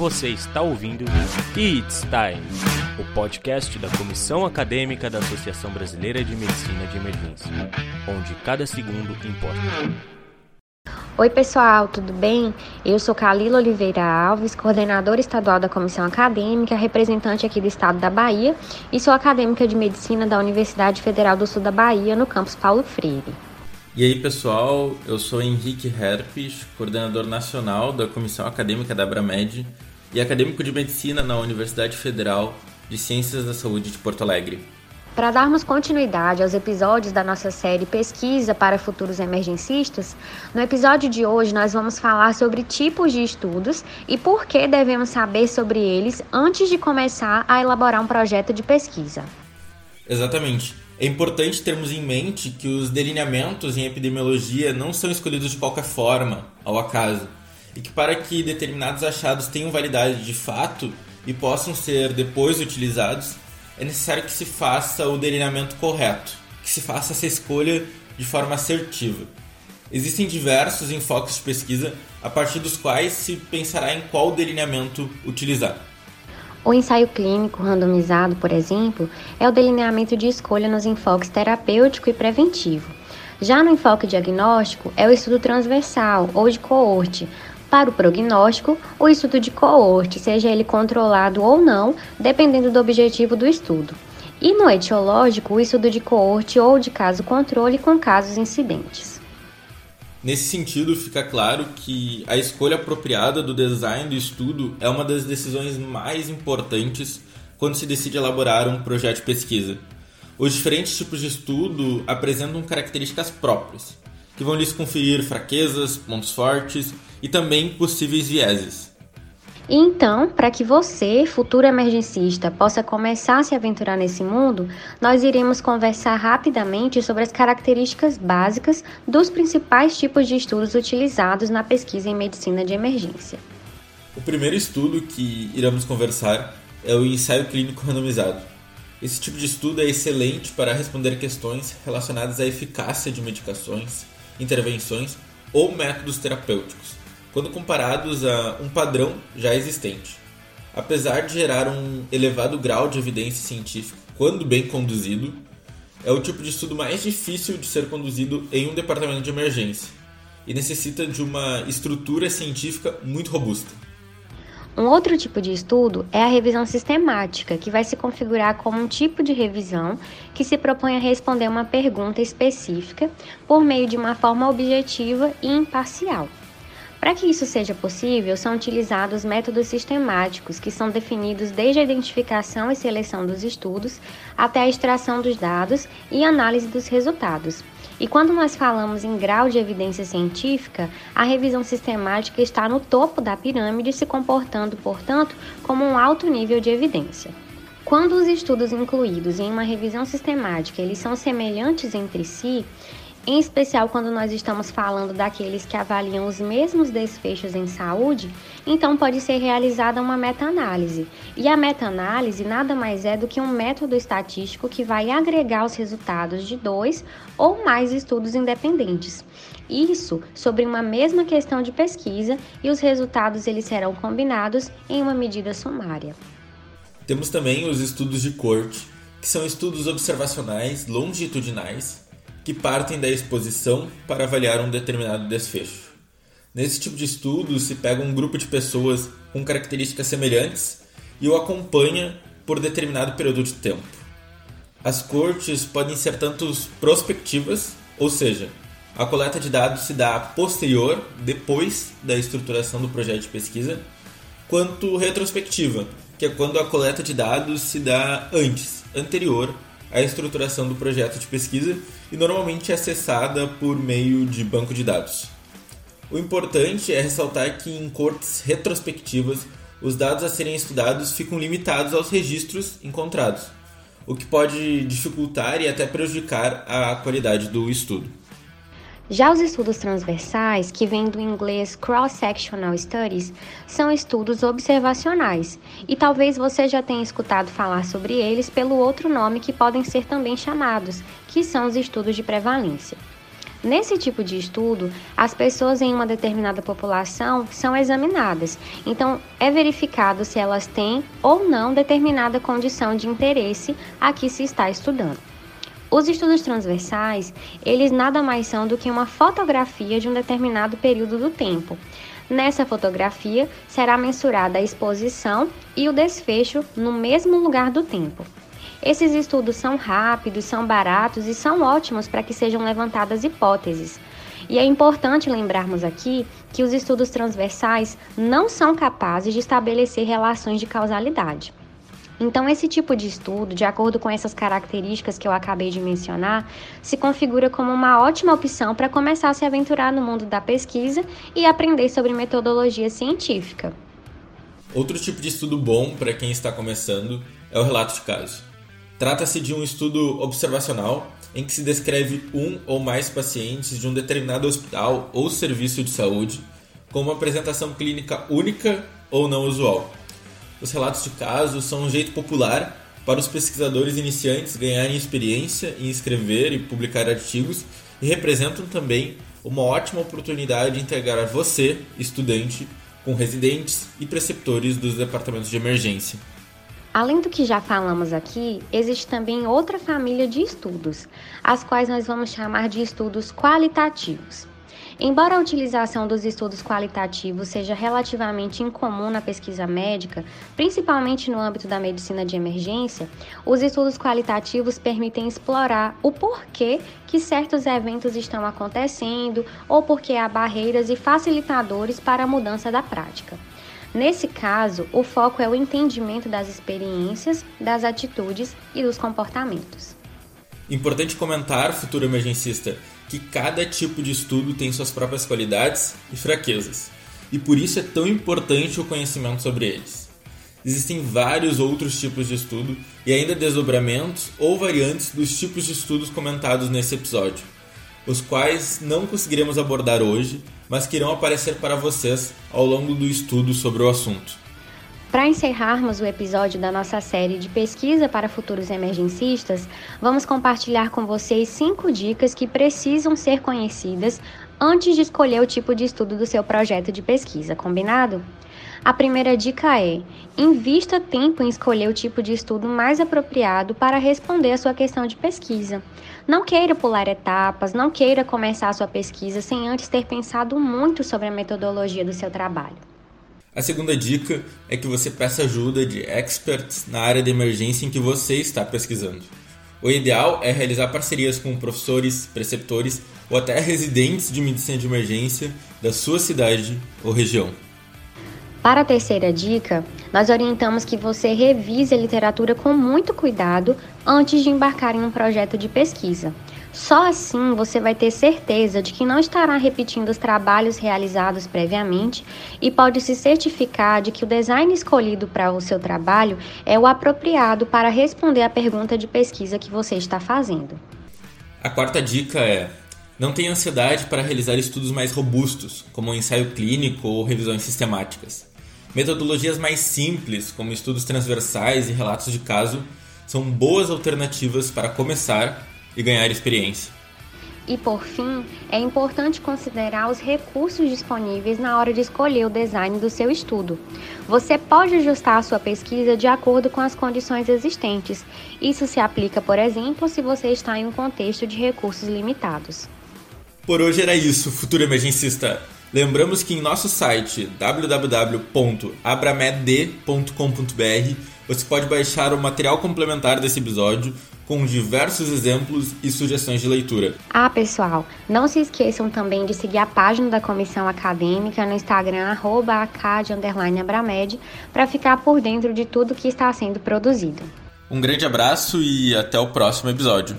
Você está ouvindo It's Time, o podcast da Comissão Acadêmica da Associação Brasileira de Medicina de Emergência, onde cada segundo importa. Oi, pessoal, tudo bem? Eu sou Kalila Oliveira Alves, coordenadora estadual da Comissão Acadêmica, representante aqui do estado da Bahia e sou acadêmica de medicina da Universidade Federal do Sul da Bahia, no campus Paulo Freire. E aí, pessoal, eu sou Henrique Herpes, coordenador nacional da Comissão Acadêmica da Abramed e acadêmico de medicina na Universidade Federal de Ciências da Saúde de Porto Alegre. Para darmos continuidade aos episódios da nossa série Pesquisa para Futuros Emergencistas, no episódio de hoje nós vamos falar sobre tipos de estudos e por que devemos saber sobre eles antes de começar a elaborar um projeto de pesquisa. Exatamente. É importante termos em mente que os delineamentos em epidemiologia não são escolhidos de qualquer forma, ao acaso, e que para que determinados achados tenham validade de fato e possam ser depois utilizados, é necessário que se faça o delineamento correto, que se faça essa escolha de forma assertiva. Existem diversos enfoques de pesquisa a partir dos quais se pensará em qual delineamento utilizar. O ensaio clínico randomizado, por exemplo, é o delineamento de escolha nos enfoques terapêutico e preventivo. Já no enfoque diagnóstico, é o estudo transversal ou de coorte. Para o prognóstico, o estudo de coorte, seja ele controlado ou não, dependendo do objetivo do estudo. E no etiológico, o estudo de coorte ou de caso controle com casos incidentes. Nesse sentido, fica claro que a escolha apropriada do design do estudo é uma das decisões mais importantes quando se decide elaborar um projeto de pesquisa. Os diferentes tipos de estudo apresentam características próprias, que vão lhes conferir fraquezas, pontos fortes e também possíveis vieses. Então, para que você, futuro emergencista, possa começar a se aventurar nesse mundo, nós iremos conversar rapidamente sobre as características básicas dos principais tipos de estudos utilizados na pesquisa em medicina de emergência. O primeiro estudo que iremos conversar é o ensaio clínico randomizado. Esse tipo de estudo é excelente para responder questões relacionadas à eficácia de medicações, intervenções ou métodos terapêuticos quando comparados a um padrão já existente. Apesar de gerar um elevado grau de evidência científica quando bem conduzido, é o tipo de estudo mais difícil de ser conduzido em um departamento de emergência e necessita de uma estrutura científica muito robusta. Um outro tipo de estudo é a revisão sistemática, que vai se configurar como um tipo de revisão que se propõe a responder uma pergunta específica por meio de uma forma objetiva e imparcial. Para que isso seja possível, são utilizados métodos sistemáticos que são definidos desde a identificação e seleção dos estudos até a extração dos dados e análise dos resultados. E quando nós falamos em grau de evidência científica, a revisão sistemática está no topo da pirâmide, se comportando, portanto, como um alto nível de evidência. Quando os estudos incluídos em uma revisão sistemática eles são semelhantes entre si, em especial quando nós estamos falando daqueles que avaliam os mesmos desfechos em saúde, então pode ser realizada uma meta-análise. E a meta-análise nada mais é do que um método estatístico que vai agregar os resultados de dois ou mais estudos independentes. Isso sobre uma mesma questão de pesquisa e os resultados eles serão combinados em uma medida sumária. Temos também os estudos de corte, que são estudos observacionais longitudinais que partem da exposição para avaliar um determinado desfecho. Nesse tipo de estudo, se pega um grupo de pessoas com características semelhantes e o acompanha por determinado período de tempo. As cortes podem ser tanto prospectivas, ou seja, a coleta de dados se dá posterior, depois da estruturação do projeto de pesquisa, quanto retrospectiva, que é quando a coleta de dados se dá antes, anterior a estruturação do projeto de pesquisa e normalmente é acessada por meio de banco de dados. O importante é ressaltar que em cortes retrospectivas, os dados a serem estudados ficam limitados aos registros encontrados, o que pode dificultar e até prejudicar a qualidade do estudo. Já os estudos transversais, que vêm do inglês Cross-Sectional Studies, são estudos observacionais, e talvez você já tenha escutado falar sobre eles pelo outro nome que podem ser também chamados, que são os estudos de prevalência. Nesse tipo de estudo, as pessoas em uma determinada população são examinadas, então é verificado se elas têm ou não determinada condição de interesse a que se está estudando. Os estudos transversais, eles nada mais são do que uma fotografia de um determinado período do tempo. Nessa fotografia será mensurada a exposição e o desfecho no mesmo lugar do tempo. Esses estudos são rápidos, são baratos e são ótimos para que sejam levantadas hipóteses. E é importante lembrarmos aqui que os estudos transversais não são capazes de estabelecer relações de causalidade. Então, esse tipo de estudo, de acordo com essas características que eu acabei de mencionar, se configura como uma ótima opção para começar a se aventurar no mundo da pesquisa e aprender sobre metodologia científica. Outro tipo de estudo bom para quem está começando é o relato de caso. Trata-se de um estudo observacional em que se descreve um ou mais pacientes de um determinado hospital ou serviço de saúde com uma apresentação clínica única ou não usual. Os relatos de casos são um jeito popular para os pesquisadores iniciantes ganharem experiência em escrever e publicar artigos e representam também uma ótima oportunidade de integrar você, estudante, com residentes e preceptores dos departamentos de emergência. Além do que já falamos aqui, existe também outra família de estudos, as quais nós vamos chamar de estudos qualitativos. Embora a utilização dos estudos qualitativos seja relativamente incomum na pesquisa médica, principalmente no âmbito da medicina de emergência, os estudos qualitativos permitem explorar o porquê que certos eventos estão acontecendo ou porque há barreiras e facilitadores para a mudança da prática. Nesse caso, o foco é o entendimento das experiências, das atitudes e dos comportamentos. Importante comentar, futuro emergencista, que cada tipo de estudo tem suas próprias qualidades e fraquezas, e por isso é tão importante o conhecimento sobre eles. Existem vários outros tipos de estudo e ainda desdobramentos ou variantes dos tipos de estudos comentados nesse episódio os quais não conseguiremos abordar hoje, mas que irão aparecer para vocês ao longo do estudo sobre o assunto. Para encerrarmos o episódio da nossa série de pesquisa para futuros emergencistas, vamos compartilhar com vocês cinco dicas que precisam ser conhecidas antes de escolher o tipo de estudo do seu projeto de pesquisa, combinado? A primeira dica é: invista tempo em escolher o tipo de estudo mais apropriado para responder a sua questão de pesquisa. Não queira pular etapas, não queira começar a sua pesquisa sem antes ter pensado muito sobre a metodologia do seu trabalho. A segunda dica é que você peça ajuda de experts na área de emergência em que você está pesquisando. O ideal é realizar parcerias com professores, preceptores ou até residentes de medicina de emergência da sua cidade ou região. Para a terceira dica, nós orientamos que você revise a literatura com muito cuidado antes de embarcar em um projeto de pesquisa. Só assim você vai ter certeza de que não estará repetindo os trabalhos realizados previamente e pode se certificar de que o design escolhido para o seu trabalho é o apropriado para responder à pergunta de pesquisa que você está fazendo. A quarta dica é: não tenha ansiedade para realizar estudos mais robustos, como um ensaio clínico ou revisões sistemáticas. Metodologias mais simples, como estudos transversais e relatos de caso, são boas alternativas para começar e ganhar experiência. E por fim, é importante considerar os recursos disponíveis na hora de escolher o design do seu estudo. Você pode ajustar a sua pesquisa de acordo com as condições existentes. Isso se aplica, por exemplo, se você está em um contexto de recursos limitados. Por hoje era isso, futuro emergencista. Lembramos que em nosso site www.abramed.com.br você pode baixar o material complementar desse episódio com diversos exemplos e sugestões de leitura. Ah, pessoal, não se esqueçam também de seguir a página da Comissão Acadêmica no Instagram, acad_abramed, para ficar por dentro de tudo que está sendo produzido. Um grande abraço e até o próximo episódio.